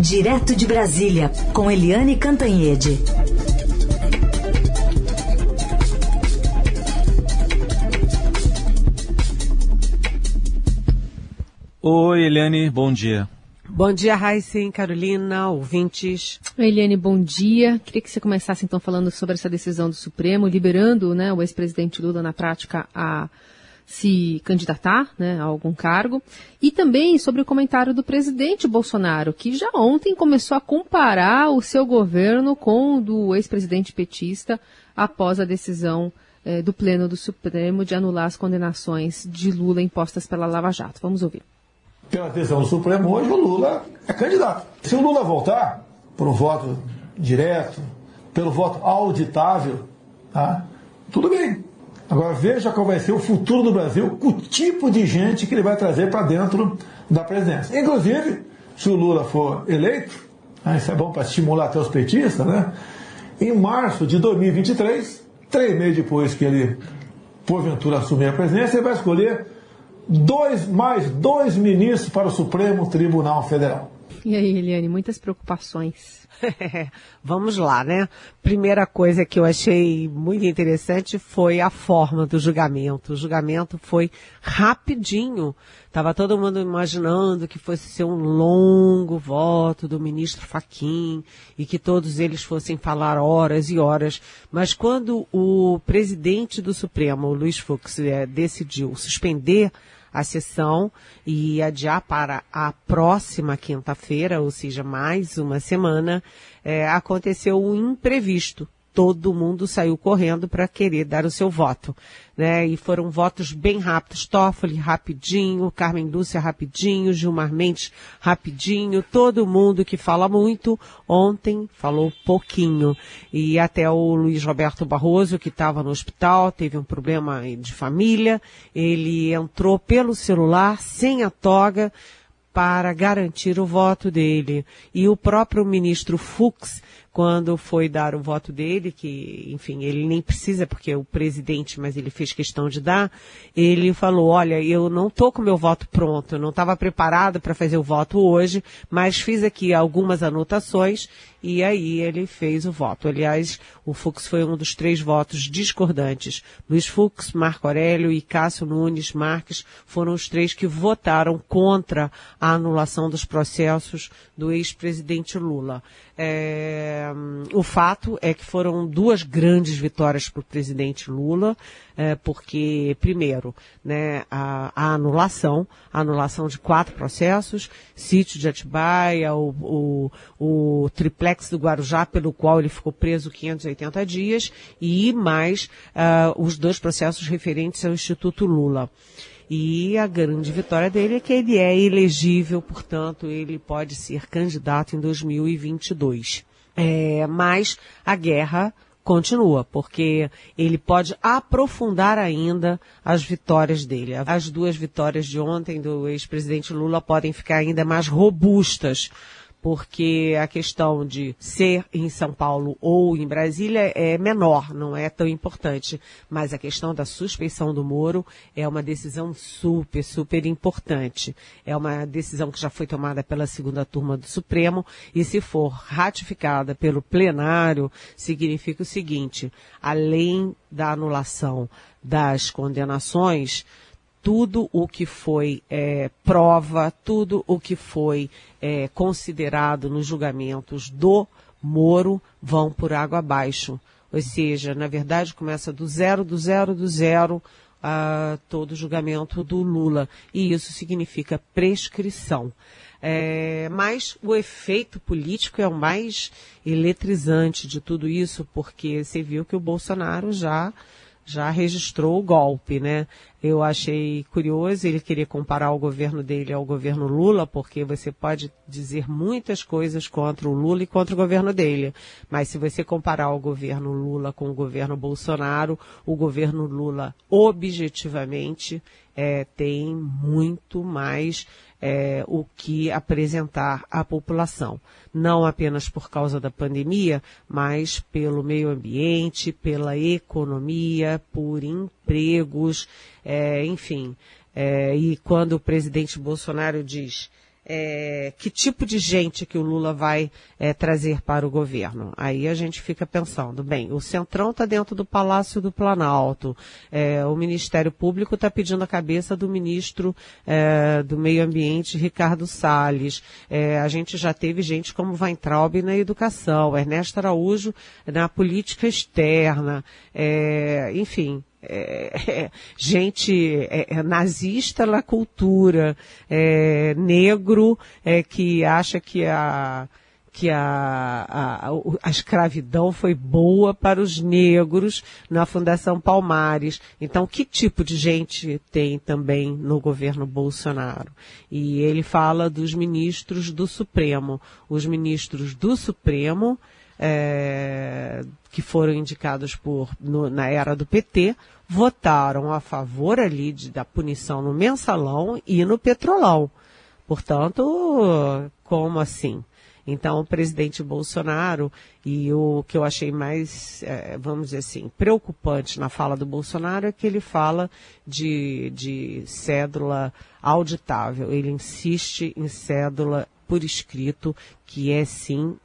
Direto de Brasília, com Eliane Cantanhede. Oi, Eliane, bom dia. Bom dia, Raíssen, Carolina, ouvintes. Eliane, bom dia. Queria que você começasse então falando sobre essa decisão do Supremo, liberando né, o ex-presidente Lula na prática a se candidatar né, a algum cargo. E também sobre o comentário do presidente Bolsonaro, que já ontem começou a comparar o seu governo com o do ex-presidente petista após a decisão eh, do Pleno do Supremo de anular as condenações de Lula impostas pela Lava Jato. Vamos ouvir. Pela decisão do Supremo, hoje o Lula é candidato. Se o Lula voltar por um voto direto, pelo voto auditável, tá? tudo bem. Agora veja qual vai ser o futuro do Brasil, o tipo de gente que ele vai trazer para dentro da presidência. Inclusive, se o Lula for eleito, ah, isso é bom para estimular até os petistas, né? Em março de 2023, três meses depois que ele, porventura, assumir a presidência, ele vai escolher dois, mais dois ministros para o Supremo Tribunal Federal. E aí, Eliane, muitas preocupações. Vamos lá, né? Primeira coisa que eu achei muito interessante foi a forma do julgamento. O julgamento foi rapidinho. Tava todo mundo imaginando que fosse ser um longo voto do ministro Faquim e que todos eles fossem falar horas e horas. Mas quando o presidente do Supremo, o Luiz Fux, é, decidiu suspender a sessão e adiar para a próxima quinta-feira, ou seja, mais uma semana, é, aconteceu um imprevisto todo mundo saiu correndo para querer dar o seu voto, né? E foram votos bem rápidos. Toffoli rapidinho, Carmen Lúcia rapidinho, Gilmar Mendes rapidinho, todo mundo que fala muito ontem falou pouquinho. E até o Luiz Roberto Barroso, que estava no hospital, teve um problema de família, ele entrou pelo celular sem a toga para garantir o voto dele. E o próprio ministro Fux quando foi dar o voto dele, que, enfim, ele nem precisa porque é o presidente, mas ele fez questão de dar, ele falou, olha, eu não tô com meu voto pronto, eu não estava preparado para fazer o voto hoje, mas fiz aqui algumas anotações e aí ele fez o voto. Aliás, o Fux foi um dos três votos discordantes. Luiz Fux, Marco Aurélio e Cássio Nunes Marques foram os três que votaram contra a anulação dos processos do ex-presidente Lula. É, o fato é que foram duas grandes vitórias para o presidente Lula, é, porque, primeiro, né, a, a, anulação, a anulação de quatro processos, sítio de Atibaia, o, o, o triplex do Guarujá, pelo qual ele ficou preso 580 dias, e mais uh, os dois processos referentes ao Instituto Lula. E a grande vitória dele é que ele é elegível, portanto, ele pode ser candidato em 2022. É, mas a guerra continua, porque ele pode aprofundar ainda as vitórias dele. As duas vitórias de ontem do ex-presidente Lula podem ficar ainda mais robustas porque a questão de ser em São Paulo ou em Brasília é menor, não é tão importante. Mas a questão da suspeição do Moro é uma decisão super, super importante. É uma decisão que já foi tomada pela segunda turma do Supremo e se for ratificada pelo plenário, significa o seguinte, além da anulação das condenações, tudo o que foi é, prova, tudo o que foi é, considerado nos julgamentos do Moro vão por água abaixo. Ou seja, na verdade começa do zero, do zero, do zero, a todo o julgamento do Lula. E isso significa prescrição. É, mas o efeito político é o mais eletrizante de tudo isso, porque você viu que o Bolsonaro já já registrou o golpe, né? Eu achei curioso, ele queria comparar o governo dele ao governo Lula, porque você pode dizer muitas coisas contra o Lula e contra o governo dele. Mas se você comparar o governo Lula com o governo Bolsonaro, o governo Lula objetivamente é, tem muito mais é, o que apresentar à população. Não apenas por causa da pandemia, mas pelo meio ambiente, pela economia, por empregos, é, enfim. É, e quando o presidente Bolsonaro diz é, que tipo de gente que o Lula vai é, trazer para o governo. Aí a gente fica pensando, bem, o Centrão está dentro do Palácio do Planalto, é, o Ministério Público está pedindo a cabeça do ministro é, do Meio Ambiente, Ricardo Salles. É, a gente já teve gente como Weintraub na educação, Ernesto Araújo na política externa, é, enfim, é, gente é, é, nazista na cultura, é, negro é, que acha que a que a, a, a, escravidão foi boa para os negros na Fundação Palmares. Então, que tipo de gente tem também no governo Bolsonaro? E ele fala dos ministros do Supremo. Os ministros do Supremo é, que foram indicados por, no, na era do PT, votaram a favor ali de, da punição no mensalão e no petrolão. Portanto, como assim? Então, o presidente Bolsonaro, e o que eu achei mais, é, vamos dizer assim, preocupante na fala do Bolsonaro é que ele fala de, de cédula auditável. Ele insiste em cédula por escrito, que é sim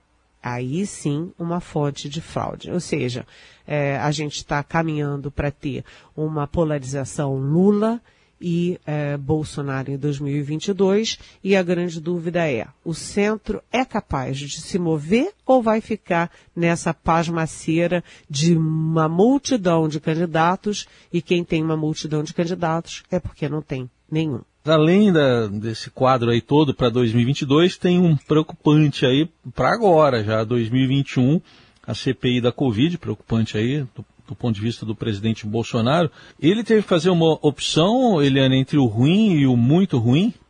aí sim uma fonte de fraude. Ou seja, é, a gente está caminhando para ter uma polarização Lula e é, Bolsonaro em 2022 e a grande dúvida é, o centro é capaz de se mover ou vai ficar nessa pasmaceira de uma multidão de candidatos e quem tem uma multidão de candidatos é porque não tem nenhum. Além da, desse quadro aí todo para 2022, tem um preocupante aí para agora, já 2021, a CPI da Covid, preocupante aí do, do, ponto de vista do presidente Bolsonaro. Ele teve que fazer uma opção, Eliane, entre o ruim e o muito ruim?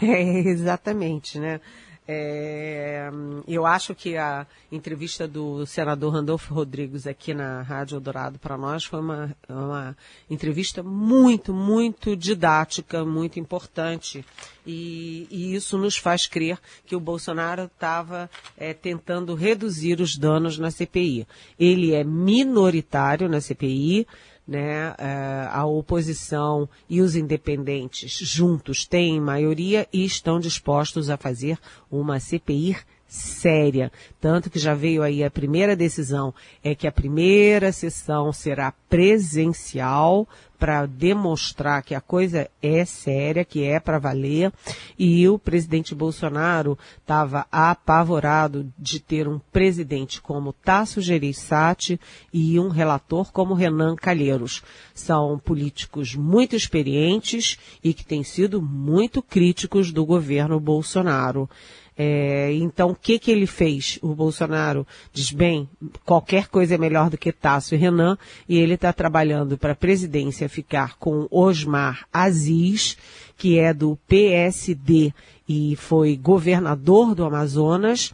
É, exatamente, né? É, eu acho que a entrevista do senador Randolfo Rodrigues aqui na Rádio Dourado para nós foi uma, uma entrevista muito, muito didática, muito importante. E, e isso nos faz crer que o Bolsonaro estava é, tentando reduzir os danos na CPI. Ele é minoritário na CPI, né, é, a oposição e os independentes juntos têm maioria e estão dispostos a fazer uma CPI séria. Tanto que já veio aí a primeira decisão, é que a primeira sessão será presencial para demonstrar que a coisa é séria, que é para valer. E o presidente Bolsonaro estava apavorado de ter um presidente como Tasso Gereissati e um relator como Renan Calheiros. São políticos muito experientes e que têm sido muito críticos do governo Bolsonaro. É, então, o que que ele fez? O Bolsonaro diz, bem, qualquer coisa é melhor do que Tasso e Renan, e ele está trabalhando para a presidência ficar com Osmar Aziz, que é do PSD e foi governador do Amazonas,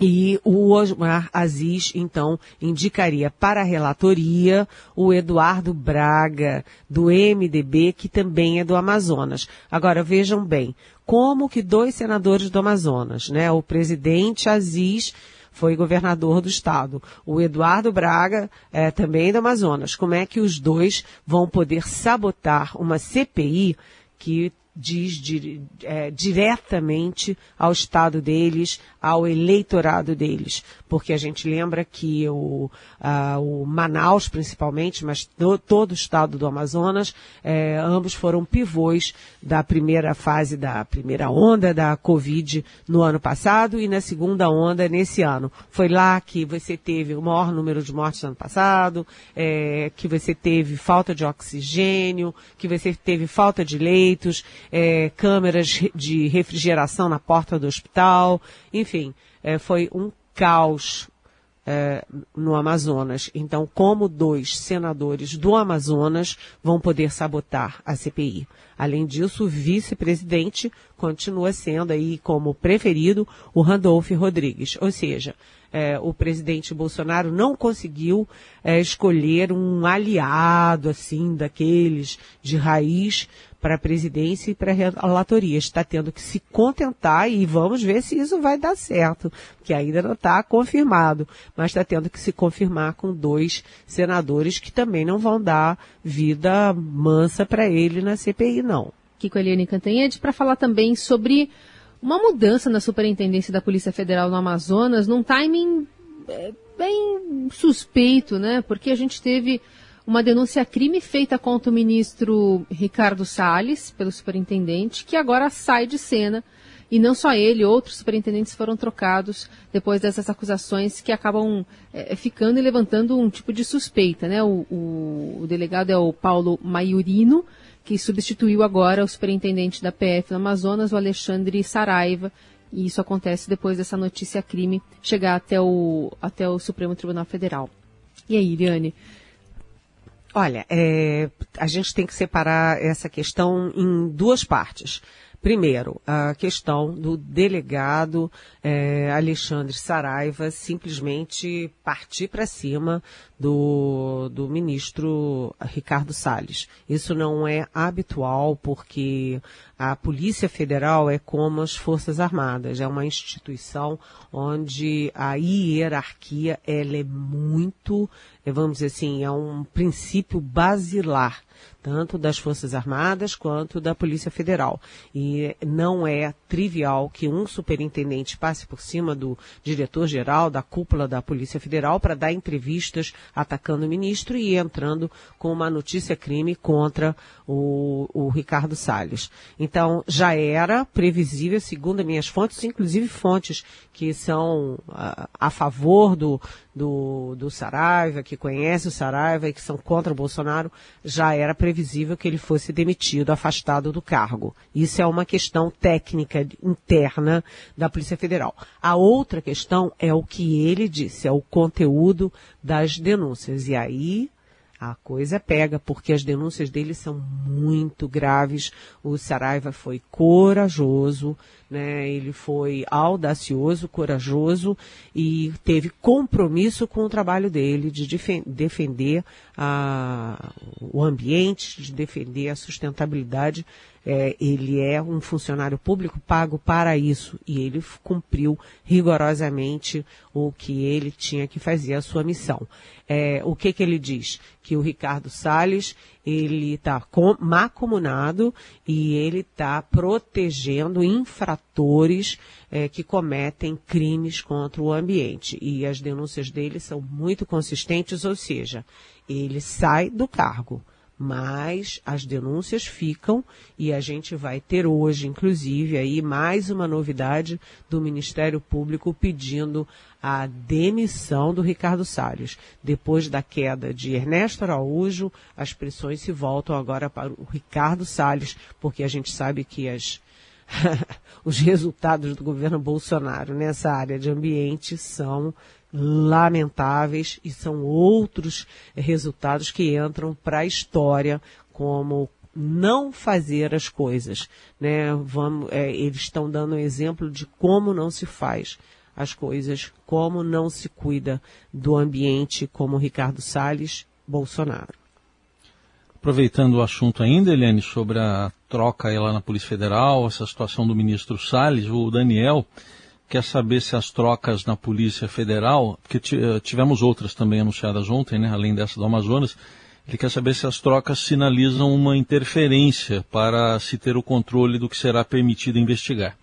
e o Osmar Aziz, então, indicaria para a relatoria o Eduardo Braga, do MDB, que também é do Amazonas. Agora, vejam bem, como que dois senadores do Amazonas, né? O presidente Aziz foi governador do estado. O Eduardo Braga é também do Amazonas. Como é que os dois vão poder sabotar uma CPI que diz di, é, diretamente ao estado deles, ao eleitorado deles, porque a gente lembra que o, a, o Manaus principalmente, mas do, todo o estado do Amazonas, é, ambos foram pivôs da primeira fase da primeira onda da Covid no ano passado e na segunda onda nesse ano. Foi lá que você teve o maior número de mortes no ano passado, é, que você teve falta de oxigênio, que você teve falta de leitos, é, câmeras de refrigeração na porta do hospital, enfim, é, foi um caos é, no Amazonas. Então, como dois senadores do Amazonas vão poder sabotar a CPI? Além disso, o vice-presidente continua sendo aí como preferido o Randolph Rodrigues. Ou seja, é, o presidente Bolsonaro não conseguiu é, escolher um aliado, assim, daqueles de raiz para a presidência e para a relatoria. Está tendo que se contentar e vamos ver se isso vai dar certo, que ainda não está confirmado, mas está tendo que se confirmar com dois senadores que também não vão dar vida mansa para ele na CPI, não. A Eliane Cantanhede para falar também sobre uma mudança na superintendência da Polícia Federal no Amazonas num timing é, bem suspeito, né? Porque a gente teve uma denúncia crime feita contra o ministro Ricardo Salles, pelo superintendente, que agora sai de cena. E não só ele, outros superintendentes foram trocados depois dessas acusações que acabam é, ficando e levantando um tipo de suspeita. Né? O, o, o delegado é o Paulo Maiorino, que substituiu agora o superintendente da PF no Amazonas, o Alexandre Saraiva, e isso acontece depois dessa notícia crime chegar até o, até o Supremo Tribunal Federal. E aí, Iriane? Olha, é, a gente tem que separar essa questão em duas partes. Primeiro, a questão do delegado é, Alexandre Saraiva simplesmente partir para cima do, do ministro Ricardo Salles. Isso não é habitual porque a Polícia Federal é como as Forças Armadas, é uma instituição onde a hierarquia ela é muito, vamos dizer assim, é um princípio basilar tanto das Forças Armadas quanto da Polícia Federal. E não é trivial que um superintendente passe por cima do diretor-geral, da cúpula da Polícia Federal, para dar entrevistas atacando o ministro e entrando com uma notícia crime contra o, o Ricardo Salles. Então, já era previsível, segundo as minhas fontes, inclusive fontes que são a, a favor do, do, do Saraiva, que conhece o Saraiva e que são contra o Bolsonaro, já era previsível que ele fosse demitido, afastado do cargo. Isso é uma questão técnica interna da Polícia Federal. A outra questão é o que ele disse, é o conteúdo das denúncias. E aí a coisa pega, porque as denúncias dele são muito graves. O Saraiva foi corajoso, né? Ele foi audacioso, corajoso e teve compromisso com o trabalho dele de defender a, o ambiente, de defender a sustentabilidade é, ele é um funcionário público pago para isso e ele cumpriu rigorosamente o que ele tinha que fazer, a sua missão. É, o que, que ele diz? Que o Ricardo Salles ele está macumunado e ele está protegendo infratores é, que cometem crimes contra o ambiente. E as denúncias dele são muito consistentes, ou seja, ele sai do cargo mas as denúncias ficam e a gente vai ter hoje, inclusive, aí mais uma novidade do Ministério Público pedindo a demissão do Ricardo Salles. Depois da queda de Ernesto Araújo, as pressões se voltam agora para o Ricardo Salles, porque a gente sabe que as os resultados do governo Bolsonaro nessa área de ambiente são lamentáveis e são outros resultados que entram para a história como não fazer as coisas, né? Vamos, é, eles estão dando um exemplo de como não se faz as coisas, como não se cuida do ambiente, como Ricardo Salles, Bolsonaro. Aproveitando o assunto ainda, Eliane, sobre a troca aí lá na Polícia Federal, essa situação do ministro Salles, o Daniel quer saber se as trocas na Polícia Federal, porque eh, tivemos outras também anunciadas ontem, né, além dessa do Amazonas, ele quer saber se as trocas sinalizam uma interferência para se ter o controle do que será permitido investigar.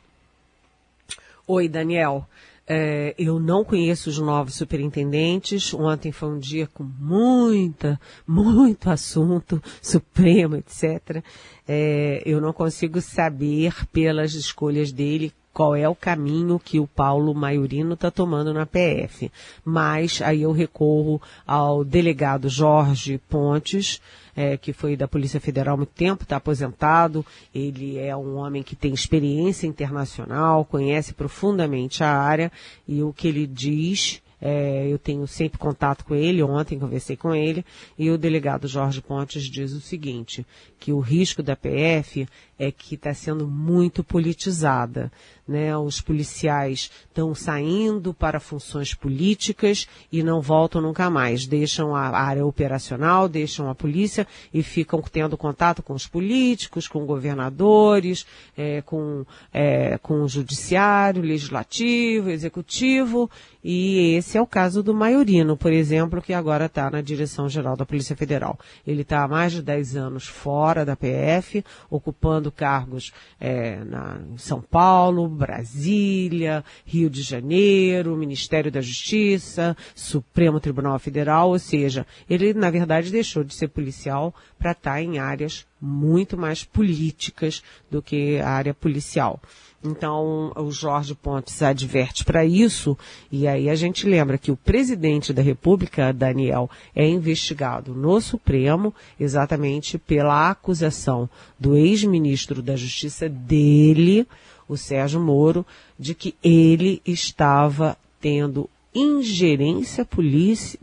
Oi, Daniel. É, eu não conheço os novos superintendentes. Ontem foi um dia com muita, muito assunto, Supremo, etc. É, eu não consigo saber pelas escolhas dele qual é o caminho que o Paulo Maiorino está tomando na PF. Mas aí eu recorro ao delegado Jorge Pontes, é, que foi da Polícia Federal há muito tempo, está aposentado. Ele é um homem que tem experiência internacional, conhece profundamente a área. E o que ele diz é, eu tenho sempre contato com ele, ontem conversei com ele, e o delegado Jorge Pontes diz o seguinte, que o risco da PF é que está sendo muito politizada. Né? Os policiais estão saindo para funções políticas e não voltam nunca mais. Deixam a área operacional, deixam a polícia e ficam tendo contato com os políticos, com governadores, é, com, é, com o judiciário, legislativo, executivo. E esse é o caso do Maiorino, por exemplo, que agora está na direção geral da Polícia Federal. Ele está há mais de 10 anos fora da PF, ocupando ocupando cargos é, na, em São Paulo, Brasília, Rio de Janeiro, Ministério da Justiça, Supremo Tribunal Federal, ou seja, ele na verdade deixou de ser policial para estar em áreas muito mais políticas do que a área policial. Então, o Jorge Pontes adverte para isso, e aí a gente lembra que o presidente da República, Daniel, é investigado no Supremo exatamente pela acusação do ex-ministro da Justiça dele, o Sérgio Moro, de que ele estava tendo ingerência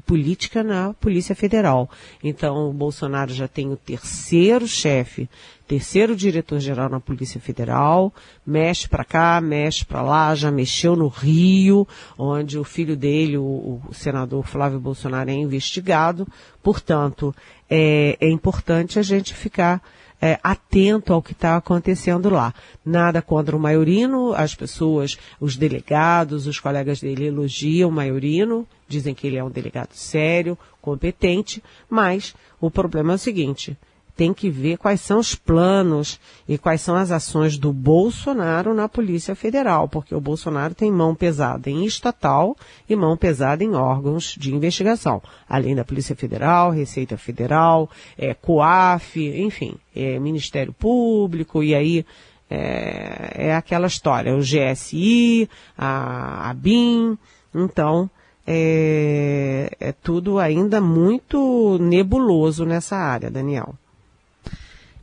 política na Polícia Federal. Então, o Bolsonaro já tem o terceiro chefe, terceiro diretor-geral na Polícia Federal, mexe para cá, mexe para lá, já mexeu no Rio, onde o filho dele, o, o senador Flávio Bolsonaro, é investigado. Portanto, é, é importante a gente ficar é, atento ao que está acontecendo lá. Nada contra o Maiorino, as pessoas, os delegados, os colegas dele elogiam o Maiorino, dizem que ele é um delegado sério, competente, mas o problema é o seguinte, tem que ver quais são os planos e quais são as ações do Bolsonaro na Polícia Federal, porque o Bolsonaro tem mão pesada em estatal e mão pesada em órgãos de investigação, além da Polícia Federal, Receita Federal, é, COAF, enfim, é, Ministério Público, e aí é, é aquela história, o GSI, a, a BIM, então, é, é, tudo ainda muito nebuloso nessa área, Daniel.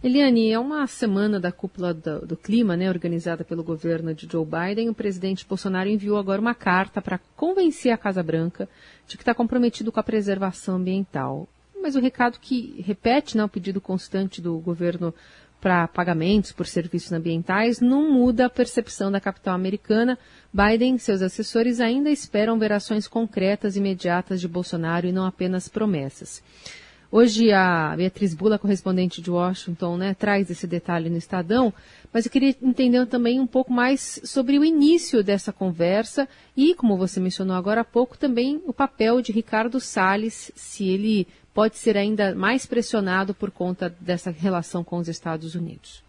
Eliane, é uma semana da cúpula do, do, clima, né, organizada pelo governo de Joe Biden. O presidente Bolsonaro enviou agora uma carta para convencer a Casa Branca de que está comprometido com a preservação ambiental. Mas o recado que repete né, o pedido constante do governo para pagamentos por serviços ambientais não muda a percepção da capital americana. Biden e seus assessores ainda esperam ver ações concretas e imediatas de Bolsonaro e não apenas promessas. Hoje a Beatriz Bula, correspondente de Washington, né, traz esse detalhe no Estadão, mas eu queria entender também um pouco mais sobre o início dessa conversa e, como você mencionou agora há pouco, também o papel de Ricardo Salles, se ele pode ser ainda mais pressionado por conta dessa relação com os Estados Unidos.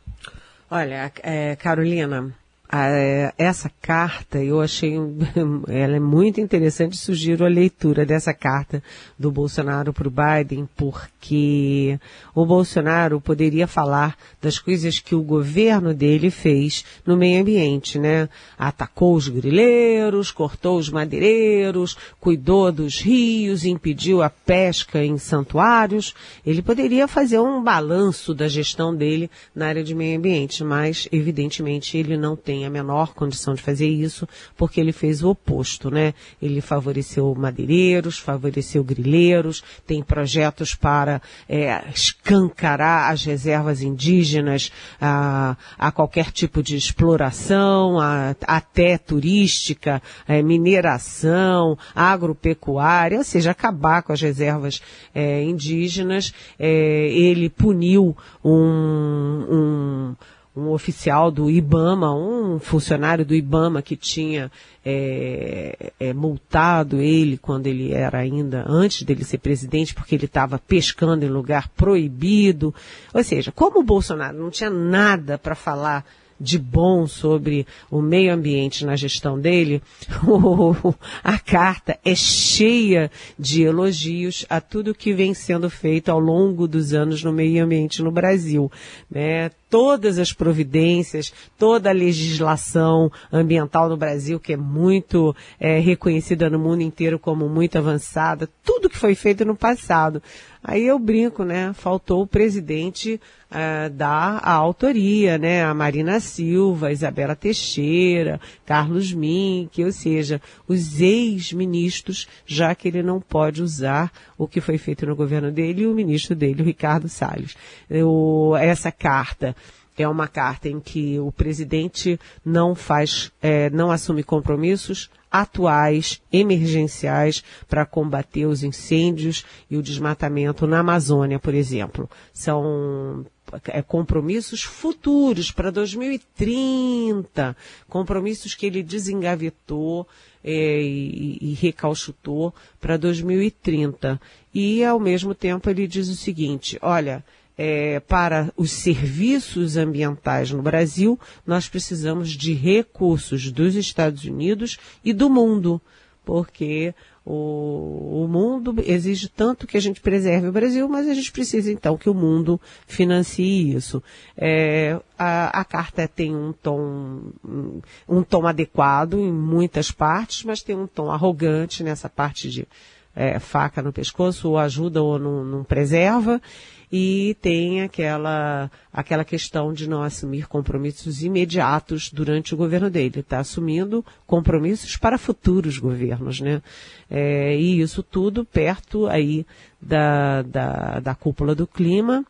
Olha, é, Carolina, a, essa carta, eu achei, ela é muito interessante, sugiro a leitura dessa carta do Bolsonaro para o Biden, porque o Bolsonaro poderia falar das coisas que o governo dele fez no meio ambiente, né? Atacou os grileiros, cortou os madeireiros, cuidou dos rios, impediu a pesca em santuários. Ele poderia fazer um balanço da gestão dele na área de meio ambiente, mas evidentemente ele não tem tem a menor condição de fazer isso, porque ele fez o oposto, né? Ele favoreceu madeireiros, favoreceu grileiros, tem projetos para é, escancarar as reservas indígenas a, a qualquer tipo de exploração, a, até turística, é, mineração, agropecuária, ou seja, acabar com as reservas é, indígenas. É, ele puniu um, um um oficial do IBAMA, um funcionário do IBAMA que tinha é, é, multado ele quando ele era ainda, antes dele ser presidente, porque ele estava pescando em lugar proibido. Ou seja, como o Bolsonaro não tinha nada para falar de bom sobre o meio ambiente na gestão dele, a carta é cheia de elogios a tudo que vem sendo feito ao longo dos anos no meio ambiente no Brasil. Né? Todas as providências, toda a legislação ambiental no Brasil, que é muito é, reconhecida no mundo inteiro como muito avançada, tudo que foi feito no passado. Aí eu brinco, né? Faltou o presidente uh, dar a autoria, né? A Marina Silva, Isabela Teixeira, Carlos Mink, ou seja, os ex-ministros, já que ele não pode usar o que foi feito no governo dele e o ministro dele, o Ricardo Salles. Essa carta é uma carta em que o presidente não faz, é, não assume compromissos atuais, emergenciais, para combater os incêndios e o desmatamento na Amazônia, por exemplo. São é, compromissos futuros para 2030, compromissos que ele desengavetou é, e, e recalchutou para 2030. E, ao mesmo tempo, ele diz o seguinte, olha, é, para os serviços ambientais no Brasil, nós precisamos de recursos dos Estados Unidos e do mundo, porque o, o, mundo exige tanto que a gente preserve o Brasil, mas a gente precisa então que o mundo financie isso. É, a, a, carta tem um tom, um tom adequado em muitas partes, mas tem um tom arrogante nessa parte de é, faca no pescoço, ou ajuda ou não, não preserva e tem aquela, aquela questão de não assumir compromissos imediatos durante o governo dele. Está assumindo compromissos para futuros governos, né? É, e isso tudo perto aí da, da, da cúpula do clima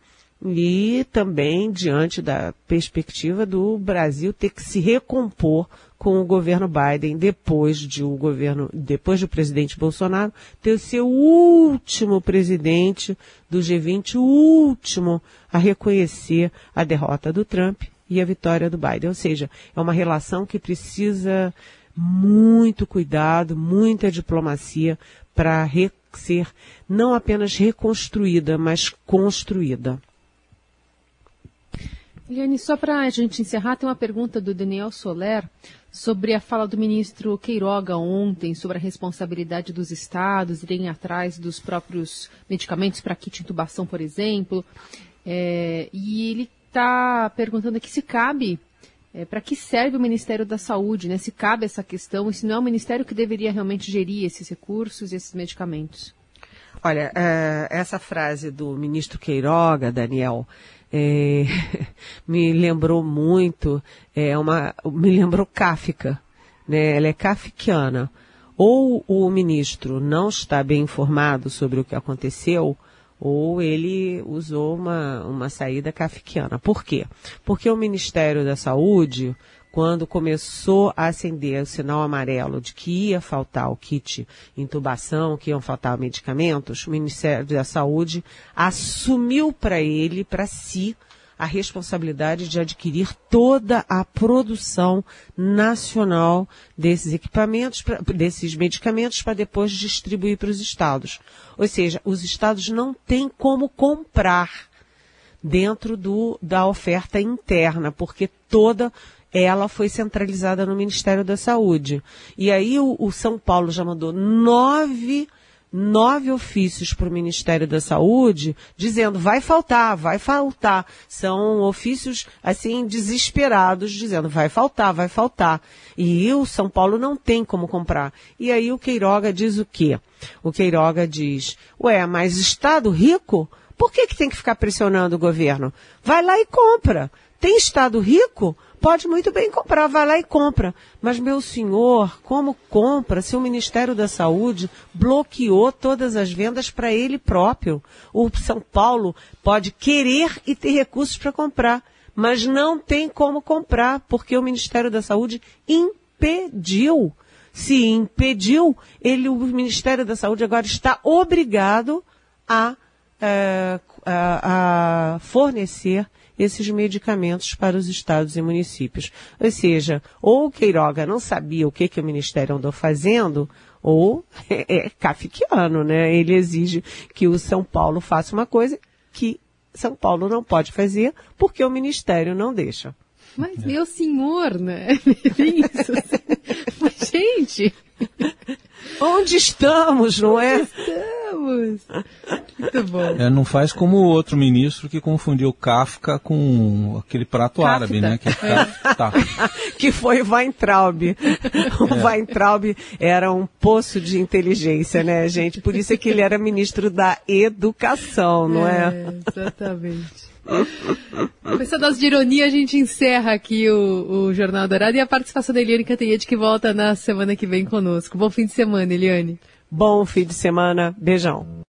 e também diante da perspectiva do Brasil ter que se recompor com o governo Biden depois de o governo, depois do presidente Bolsonaro ter seu último presidente do G20, o último a reconhecer a derrota do Trump e a vitória do Biden. Ou seja, é uma relação que precisa muito cuidado, muita diplomacia para ser não apenas reconstruída, mas construída. Eliane, só para a gente encerrar, tem uma pergunta do Daniel Soler sobre a fala do ministro Queiroga ontem sobre a responsabilidade dos estados irem atrás dos próprios medicamentos para kit intubação, por exemplo. É, e ele está perguntando aqui se cabe, é, para que serve o Ministério da Saúde, né? se cabe essa questão e se não é o Ministério que deveria realmente gerir esses recursos e esses medicamentos. Olha, é, essa frase do ministro Queiroga, Daniel, é, me lembrou muito, é uma, me lembrou Kafka, né? Ela é kafkiana. Ou o ministro não está bem informado sobre o que aconteceu, ou ele usou uma, uma saída kafkiana. Por quê? Porque o Ministério da Saúde, quando começou a acender o sinal amarelo de que ia faltar o kit intubação, que iam faltar medicamentos, o Ministério da Saúde assumiu para ele, para si, a responsabilidade de adquirir toda a produção nacional desses equipamentos, desses medicamentos, para depois distribuir para os estados. Ou seja, os estados não têm como comprar dentro do, da oferta interna, porque toda ela foi centralizada no Ministério da Saúde. E aí o, o São Paulo já mandou nove, nove ofícios para o Ministério da Saúde, dizendo vai faltar, vai faltar. São ofícios assim desesperados, dizendo vai faltar, vai faltar. E o São Paulo não tem como comprar. E aí o Queiroga diz o quê? O Queiroga diz, ué, mas Estado rico? Por que, que tem que ficar pressionando o governo? Vai lá e compra. Tem Estado rico? Pode muito bem comprar, vai lá e compra. Mas, meu senhor, como compra se o Ministério da Saúde bloqueou todas as vendas para ele próprio? O São Paulo pode querer e ter recursos para comprar, mas não tem como comprar, porque o Ministério da Saúde impediu. Se impediu, ele, o Ministério da Saúde agora está obrigado a, é, a, a fornecer esses medicamentos para os estados e municípios. Ou seja, ou o Queiroga não sabia o que, que o Ministério andou fazendo, ou é, é né? Ele exige que o São Paulo faça uma coisa que São Paulo não pode fazer porque o Ministério não deixa. Mas, meu senhor, né? Isso. Mas, gente... Onde estamos, não é? Estamos. Muito bom. É, não faz como o outro ministro que confundiu Kafka com aquele prato Kafta. árabe, né? Que, é. tá. que foi Weintraub. O é. Weintraub era um poço de inteligência, né, gente? Por isso é que ele era ministro da educação, não é? é exatamente. Com essa dose de ironia, a gente encerra aqui o, o Jornal Dourado e a participação da Eliane Cantanhete, que volta na semana que vem conosco. Bom fim de semana, Eliane. Bom fim de semana. Beijão.